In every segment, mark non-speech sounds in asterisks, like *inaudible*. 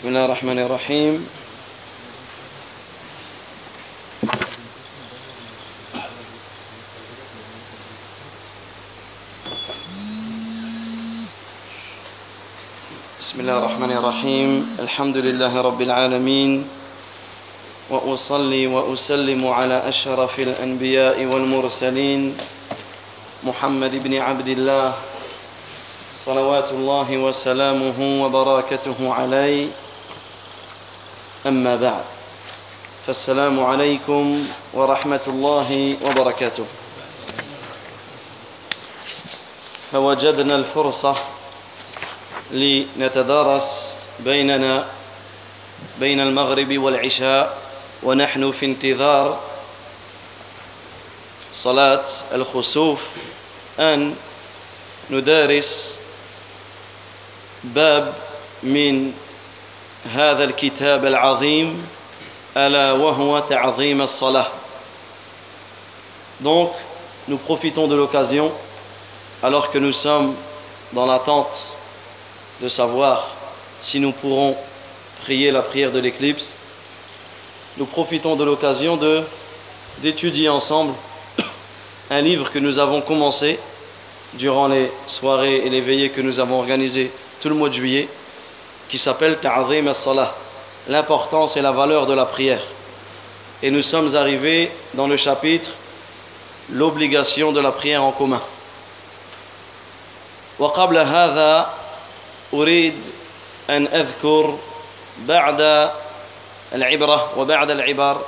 بسم الله الرحمن الرحيم. بسم الله الرحمن الرحيم. الحمد لله رب العالمين. وأصلي وأسلم على أشرف الأنبياء والمرسلين محمد بن عبد الله. صلوات الله وسلامه وبركاته عليه. أما بعد فالسلام عليكم ورحمة الله وبركاته. فوجدنا الفرصة لنتدارس بيننا بين المغرب والعشاء ونحن في انتظار صلاة الخسوف أن ندارس باب من هذا الكتاب العظيم ألا وهو تعظيم الصلاة Donc, nous profitons de l'occasion, alors que nous sommes dans l'attente de savoir si nous pourrons prier la prière de l'éclipse, nous profitons de l'occasion de d'étudier ensemble *coughs* un livre que nous avons commencé durant les soirées et les veillées que nous avons organisées tout le mois de juillet, qui s'appelle Ta'zim as-Salah, l'importance et la valeur de la prière. Et nous sommes arrivés dans le chapitre l'obligation de la prière en commun. وقبل هذا أريد أن أذكر بعد العبرة وبعد العبر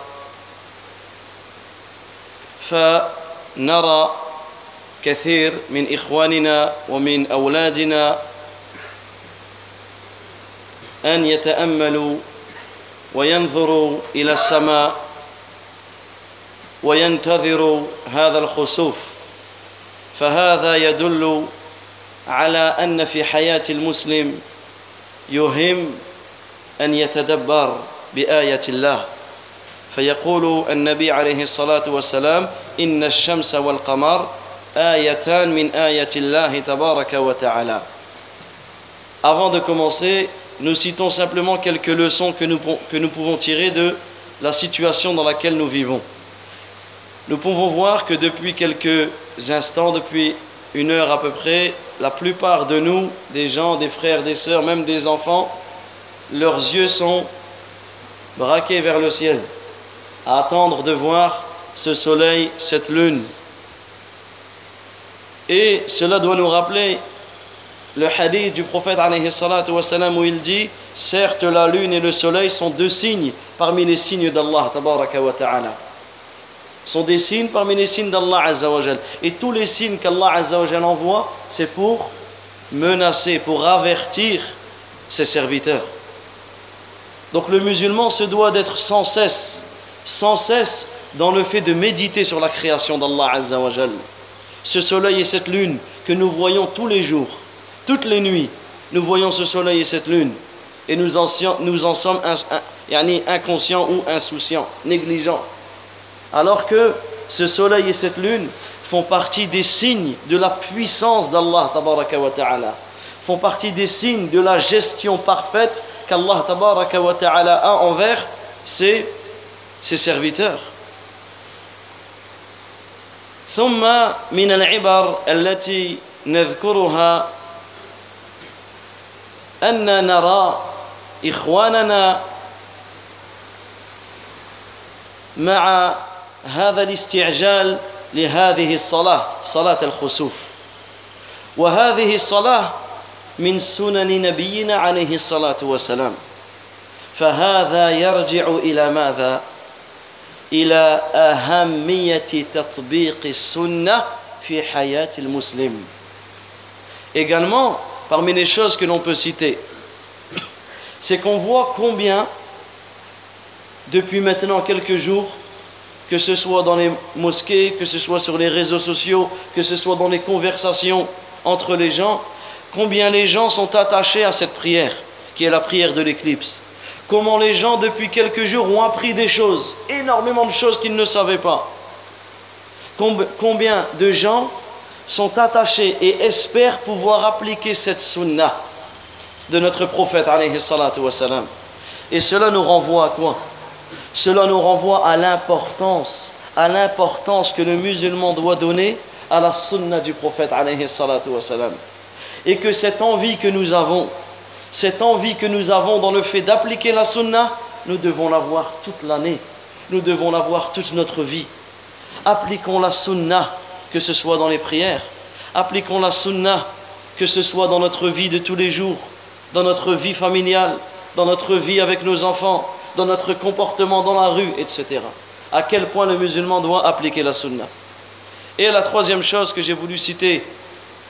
فنرى كثير من إخواننا ومن أولادنا أن يتأملوا وينظروا إلى السماء وينتظروا هذا الخسوف. فهذا يدل على أن في حياة المسلم يهم أن يتدبر بآية الله. فيقول النبي عليه الصلاة والسلام إن الشمس والقمر آيتان من آية الله تبارك وتعالى. Avant de commencer, nous citons simplement quelques leçons que nous, que nous pouvons tirer de la situation dans laquelle nous vivons. Nous pouvons voir que depuis quelques instants, depuis une heure à peu près, la plupart de nous, des gens, des frères, des sœurs, même des enfants, leurs yeux sont braqués vers le ciel, à attendre de voir ce soleil, cette lune. Et cela doit nous rappeler le hadith du prophète wassalam, où il dit Certes, la lune et le soleil sont deux signes parmi les signes d'Allah. Ta'ala sont des signes parmi les signes d'Allah Azzawajal. Et tous les signes qu'Allah Azzawajal envoie, c'est pour menacer, pour avertir ses serviteurs. Donc le musulman se doit d'être sans cesse, sans cesse dans le fait de méditer sur la création d'Allah Azzawajal. Ce soleil et cette lune que nous voyons tous les jours, toutes les nuits, nous voyons ce soleil et cette lune. Et nous en, nous en sommes inconscients ou insouciants, négligents alors que ce soleil et cette lune font partie des signes de la puissance d'Allah ta'ala font partie des signes de la gestion parfaite qu'Allah ta'ala a envers ses, ses serviteurs ثم من العبر التي نذكرها أن نرى إخواننا مع هذا الاستعجال لهذه الصلاة صلاة الخسوف. وهذه الصلاة من سنن نبينا عليه الصلاة والسلام. فهذا يرجع إلى ماذا؟ إلى أهمية تطبيق السنة في حياة المسلم. Également, parmi les choses que l'on peut citer, c'est qu'on voit combien, depuis maintenant quelques jours, que ce soit dans les mosquées, que ce soit sur les réseaux sociaux, que ce soit dans les conversations entre les gens, combien les gens sont attachés à cette prière, qui est la prière de l'éclipse. Comment les gens, depuis quelques jours, ont appris des choses, énormément de choses qu'ils ne savaient pas. Combien de gens sont attachés et espèrent pouvoir appliquer cette sunnah de notre prophète. Et cela nous renvoie à quoi? Cela nous renvoie à l'importance, à l'importance que le musulman doit donner à la sunna du prophète. Et que cette envie que nous avons, cette envie que nous avons dans le fait d'appliquer la sunna, nous devons l'avoir toute l'année. Nous devons l'avoir toute notre vie. Appliquons la sunna, que ce soit dans les prières. Appliquons la sunna, que ce soit dans notre vie de tous les jours, dans notre vie familiale, dans notre vie avec nos enfants, dans notre comportement dans la rue, etc. À quel point le musulman doit appliquer la sunna. Et la troisième chose que j'ai voulu citer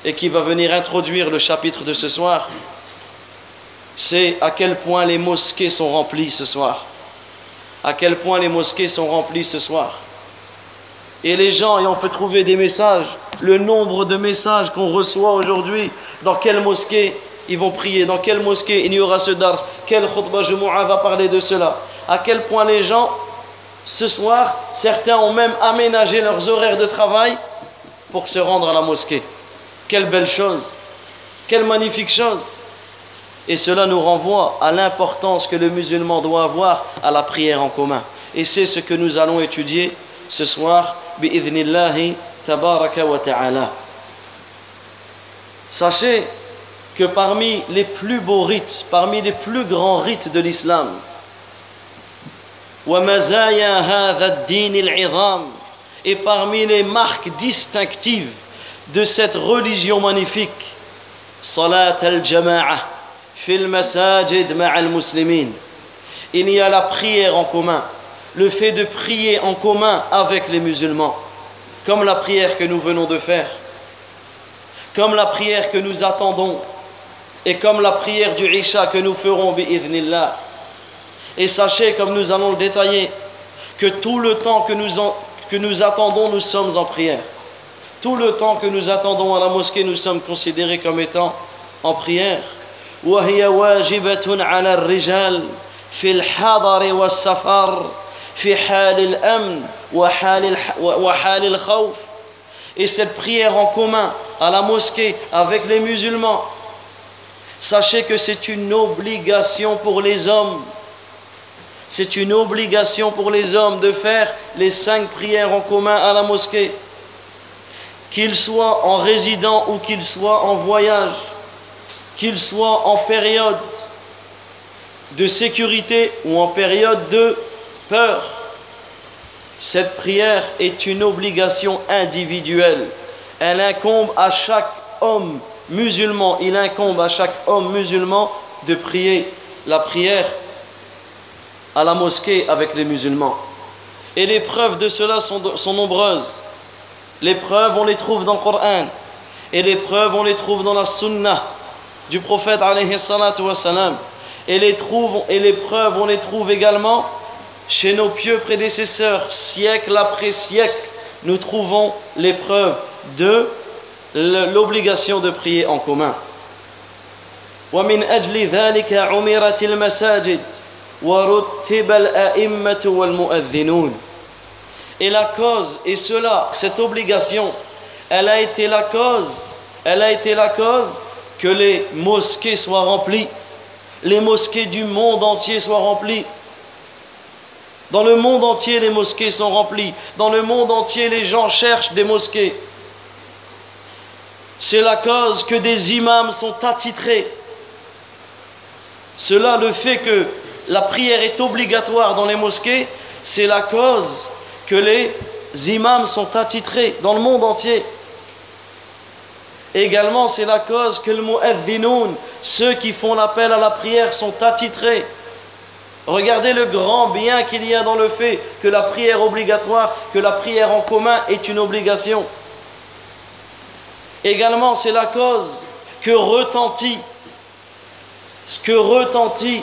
et qui va venir introduire le chapitre de ce soir, c'est à quel point les mosquées sont remplies ce soir. À quel point les mosquées sont remplies ce soir. Et les gens, et on peut trouver des messages, le nombre de messages qu'on reçoit aujourd'hui, dans quelle mosquée ils vont prier, dans quelle mosquée il y aura ce dars, quel khutbah jumu'ah va parler de cela. À quel point les gens ce soir, certains ont même aménagé leurs horaires de travail pour se rendre à la mosquée. Quelle belle chose, quelle magnifique chose. Et cela nous renvoie à l'importance que le musulman doit avoir à la prière en commun. Et c'est ce que nous allons étudier ce soir, Sachez que parmi les plus beaux rites, parmi les plus grands rites de l'islam, et parmi les marques distinctives de cette religion magnifique salat al-jama'a fil masajid al muslimin il y a la prière en commun le fait de prier en commun avec les musulmans comme la prière que nous venons de faire comme la prière que nous attendons et comme la prière du Isha que nous ferons bi'idhnillah et sachez, comme nous allons le détailler, que tout le temps que nous, que nous attendons, nous sommes en prière. Tout le temps que nous attendons à la mosquée, nous sommes considérés comme étant en prière. وهي واجبة على الرجال في الحضر والسفر في حال الأمن وحال وحال الخوف et cette prière en commun à la mosquée avec les musulmans sachez que c'est une obligation pour les hommes c'est une obligation pour les hommes de faire les cinq prières en commun à la mosquée. Qu'ils soient en résident ou qu'ils soient en voyage, qu'ils soient en période de sécurité ou en période de cette prière est une obligation individuelle. Elle incombe à chaque homme musulman, il incombe à chaque homme musulman de prier la prière à la mosquée avec les musulmans. Et les preuves de cela sont, nombreuses. Les preuves, on les trouve dans le Coran. Et les preuves, on les trouve dans la Sunna du prophète et les preuves, on les trouve également chez nos pieux prédécesseurs, siècle après siècle. Nous trouvons les preuves de l'obligation de prier en commun. ومن أجل ذلك عمرت المساجد et la cause, et cela, cette obligation, elle a été la cause, elle a été la cause que les mosquées soient remplies, les mosquées du monde entier soient remplies. dans le monde entier, les mosquées sont remplies. Dans le monde entier, les gens cherchent des mosquées. C'est la cause que des imams sont attitrés. Cela le fait que la prière est obligatoire dans les mosquées, c'est la cause que les imams sont attitrés dans le monde entier. Également, c'est la cause que le mu'adhinoun, ceux qui font l'appel à la prière, sont attitrés. Regardez le grand bien qu'il y a dans le fait que la prière obligatoire, que la prière en commun est une obligation. Également, c'est la cause que retentit, ce que retentit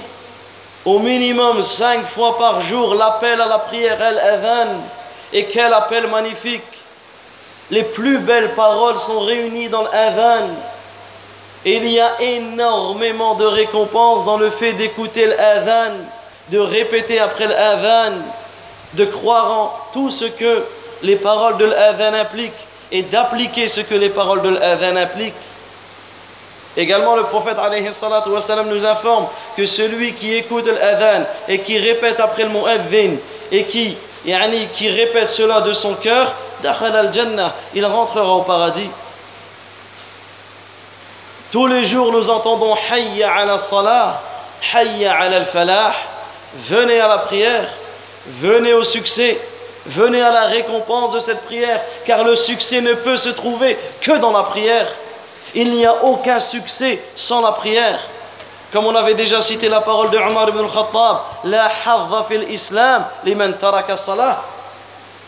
au minimum cinq fois par jour l'appel à la prière, el-adhan. Et quel appel magnifique! Les plus belles paroles sont réunies dans l'adhan. Il y a énormément de récompenses dans le fait d'écouter l'adhan, de répéter après l'adhan, de croire en tout ce que les paroles de l'adhan impliquent et d'appliquer ce que les paroles de l'adhan impliquent. Également, le prophète wassalam, nous informe que celui qui écoute l'adhan et qui répète après le mu'adhin et qui, qui répète cela de son cœur, il rentrera au paradis. Tous les jours, nous entendons Hayya ala salah, Hayya ala al-falah, venez à la prière, venez au succès, venez à la récompense de cette prière, car le succès ne peut se trouver que dans la prière. Il n'y a aucun succès sans la prière. Comme on avait déjà cité la parole de Omar ibn al-Khattab, La hazza fil islam liman taraka salah.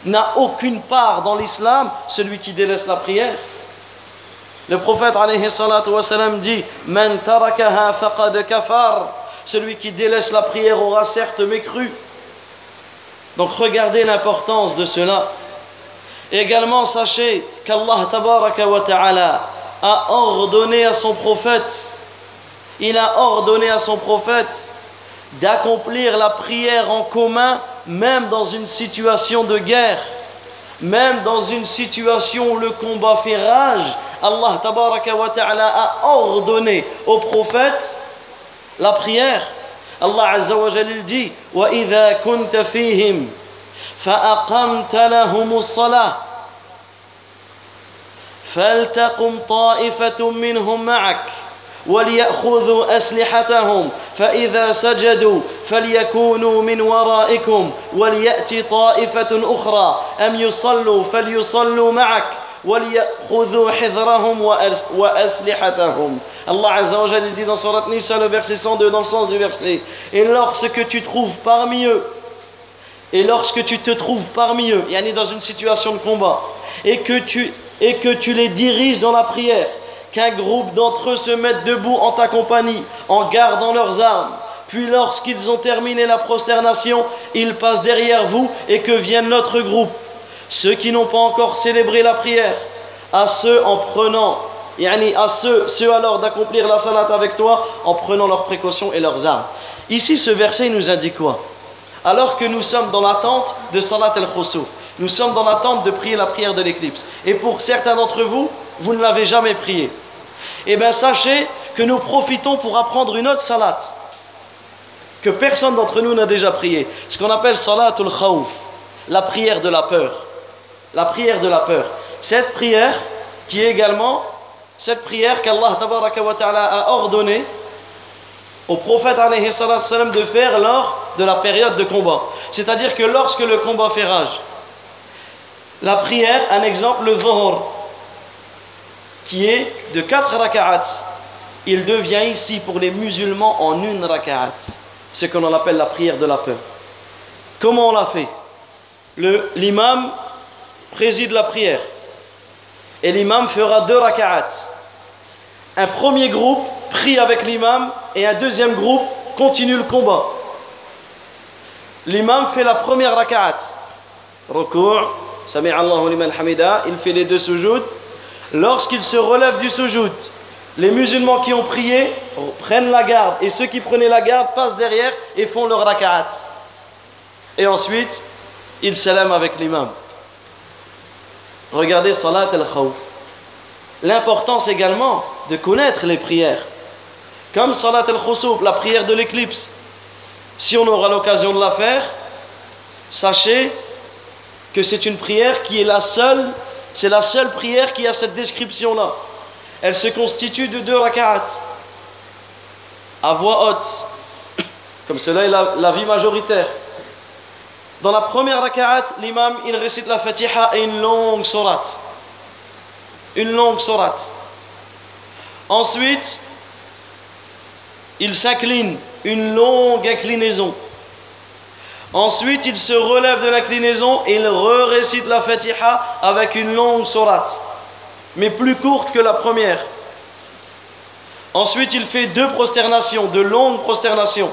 N'a aucune part dans l'islam celui qui délaisse la prière. Le prophète alayhi salatu dit Man tarakaha faqad kafar. Celui qui délaisse la prière aura certes mécru. Donc regardez l'importance de cela. également sachez qu'Allah ta'ala a ordonné à son prophète, il a ordonné à son prophète d'accomplir la prière en commun, même dans une situation de guerre, même dans une situation où le combat fait rage. Allah ta'ala a ordonné au prophète la prière. Allah azza wa jalla dit وَإِذَا كُنْتَ فِيهِمْ فَأَقَمْتَ لَهُمُ الصَّلَاةِ فلتقم طائفة منهم معك وليأخذوا أسلحتهم فإذا سجدوا فليكونوا من ورائكم وليأتي طائفة أخرى أم يصلوا فليصلوا معك وليأخذوا حذرهم وأسلحتهم Allah Azza wa Jalla dit dans Surat Nisa le verset 102 dans le sens du verset Et lorsque tu trouves parmi eux et lorsque tu te trouves parmi eux, yani dans une situation de combat et que tu et que tu les diriges dans la prière, qu'un groupe d'entre eux se mette debout en ta compagnie, en gardant leurs armes. Puis lorsqu'ils ont terminé la prosternation, ils passent derrière vous et que vienne notre groupe. Ceux qui n'ont pas encore célébré la prière, à ceux en prenant, yani à ceux, ceux alors d'accomplir la salat avec toi en prenant leurs précautions et leurs armes. Ici, ce verset nous indique quoi? Alors que nous sommes dans l'attente de salat el-khusuf. Nous sommes dans l'attente de prier la prière de l'éclipse. Et pour certains d'entre vous, vous ne l'avez jamais prié. Eh bien, sachez que nous profitons pour apprendre une autre salat que personne d'entre nous n'a déjà prié. Ce qu'on appelle salatul khawf, la prière de la peur. La prière de la peur. Cette prière qui est également cette prière qu'Allah a ordonné au prophète de faire lors de la période de combat. C'est-à-dire que lorsque le combat fait rage, la prière, un exemple, le Zohor, qui est de 4 raka'at. Il devient ici pour les musulmans en une raka'at, ce qu'on appelle la prière de la peur. Comment on l'a fait? L'imam préside la prière et l'imam fera deux raka'at. Un premier groupe prie avec l'imam et un deuxième groupe continue le combat. L'imam fait la première raka'at. Recours, il fait les deux sujouds. Lorsqu'il se relève du sujoud, les musulmans qui ont prié prennent la garde et ceux qui prenaient la garde passent derrière et font leur raka'at. Et ensuite, ils salam avec l'imam. Regardez salat al-khawf. L'importance également de connaître les prières. Comme salat al-khusuf, la prière de l'éclipse. Si on aura l'occasion de la faire, sachez que c'est une prière qui est la seule, c'est la seule prière qui a cette description-là. Elle se constitue de deux rak'at à voix haute. Comme cela est la, vie majoritaire. Dans la première rak'at, l'imam il récite la Fatiha et une longue sourate. Une longue sourate. Ensuite, il s'incline, une longue inclinaison. Ensuite, il se relève de l'inclinaison et il récite la Fatiha avec une longue sourate, mais plus courte que la première. Ensuite, il fait deux prosternations, de longues prosternations.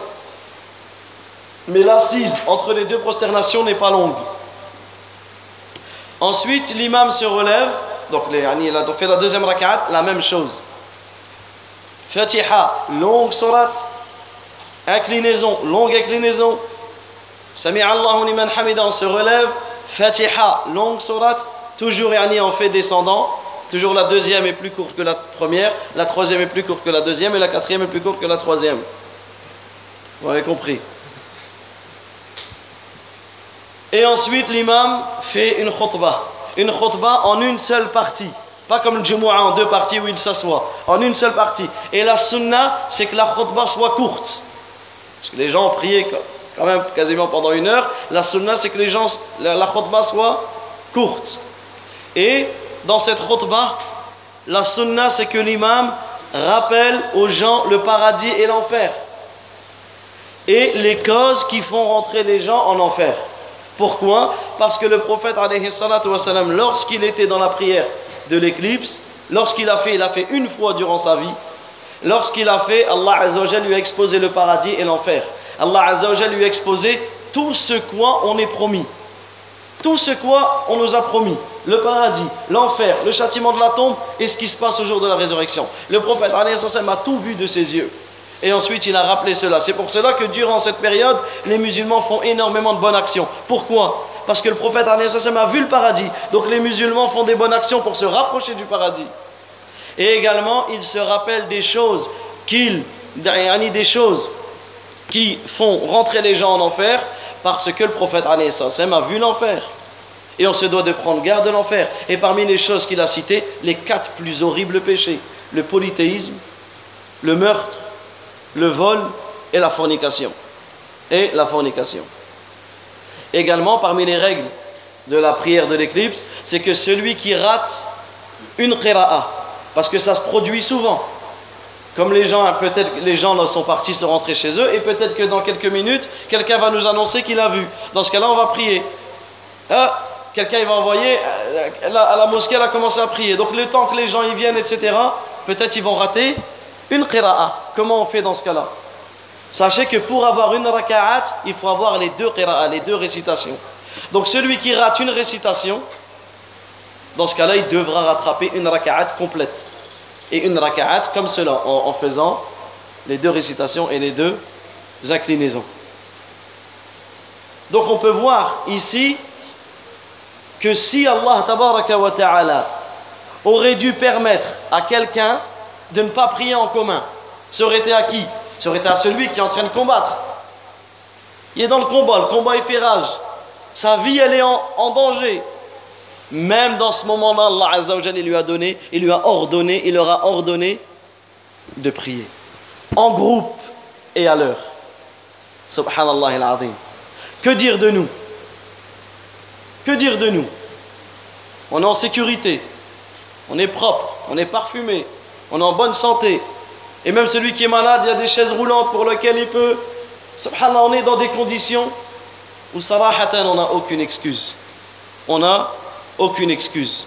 Mais l'assise entre les deux prosternations n'est pas longue. Ensuite, l'imam se relève, donc il a fait la deuxième rakat, la même chose. Fatiha, longue sourate, inclinaison, longue inclinaison, Sami Allahu liman se relève. Fatiha, longue sourate, toujours yani en fait descendant. Toujours la deuxième est plus courte que la première, la troisième est plus courte que la deuxième et la quatrième est plus courte que la troisième. Vous avez compris. Et ensuite, l'imam fait une khutbah. Une khutbah en une seule partie. Pas comme le Jumu'ah en deux parties où il s'assoit. En une seule partie. Et la sunna, c'est que la khutbah soit courte. Parce que les gens ont prié quand même quasiment pendant une heure. La sunna, c'est que les gens, la, la khutbah soit courte. Et dans cette khutbah, la sunna, c'est que l'imam rappelle aux gens le paradis et l'enfer. Et les causes qui font rentrer les gens en enfer. Pourquoi? Parce que le prophète, lorsqu'il était dans la prière de l'éclipse, lorsqu'il a fait, il a fait une fois durant sa vie, lorsqu'il a fait, Allah lui a exposé le paradis et l'enfer. Allah lui a exposé tout ce quoi on est promis. Tout ce quoi on nous a promis. Le paradis, l'enfer, le châtiment de la tombe et ce qui se passe au jour de la résurrection. Le prophète a tout vu de ses yeux. Et ensuite, il a rappelé cela. C'est pour cela que durant cette période, les musulmans font énormément de bonnes actions. Pourquoi? Parce que le prophète a vu le paradis. Donc les musulmans font des bonnes actions pour se rapprocher du paradis. Et également, ils se rappellent des choses qu'ils, des choses qui font rentrer les gens en enfer parce que le prophète a vu l'enfer. Et on se doit de prendre garde de l'enfer. Et parmi les choses qu'il a citées, les quatre plus horribles péchés le polythéisme, le meurtre, le vol et la fornication. Et la fornication. Également, parmi les règles de la prière de l'éclipse, c'est que celui qui rate une qira'a, parce que ça se produit souvent, comme les gens, peut-être les gens sont partis se rentrer chez eux, et peut-être que dans quelques minutes, quelqu'un va nous annoncer qu'il a vu. Dans ce cas-là, on va prier. Ah, quelqu'un va envoyer, euh, à la mosquée, elle a commencé à prier. Donc le temps que les gens y viennent, etc., peut-être ils vont rater une qira'a, comment on fait dans ce cas-là? Sachez que pour avoir une raka'at, il faut avoir les deux qira'a, les deux récitations. Donc celui qui rate une récitation, dans ce cas-là, il devra rattraper une raka'at complète. Et une raka'at comme cela, en, faisant les deux récitations et les deux inclinaisons. Donc on peut voir ici que si Allah aurait dû permettre à quelqu'un de ne pas prier en commun. Ça aurait été à qui? Ça aurait été à celui qui est en train de combattre. Il est dans le combat, le combat est fait rage. Sa vie, elle est en, danger. Même dans ce moment-là, Allah Azzawajal, il lui a donné, il lui a ordonné, il leur a ordonné de prier. En groupe et à l'heure. Subhanallah al-Azim. Que dire de nous? Que dire de nous? On est en sécurité. On est propre. On est parfumé on est en bonne santé. Et même celui qui est malade, il y a des chaises roulantes pour lesquelles il peut. Subhanallah, on est dans des conditions où sarahatan, on n'a aucune excuse. On n'a aucune excuse.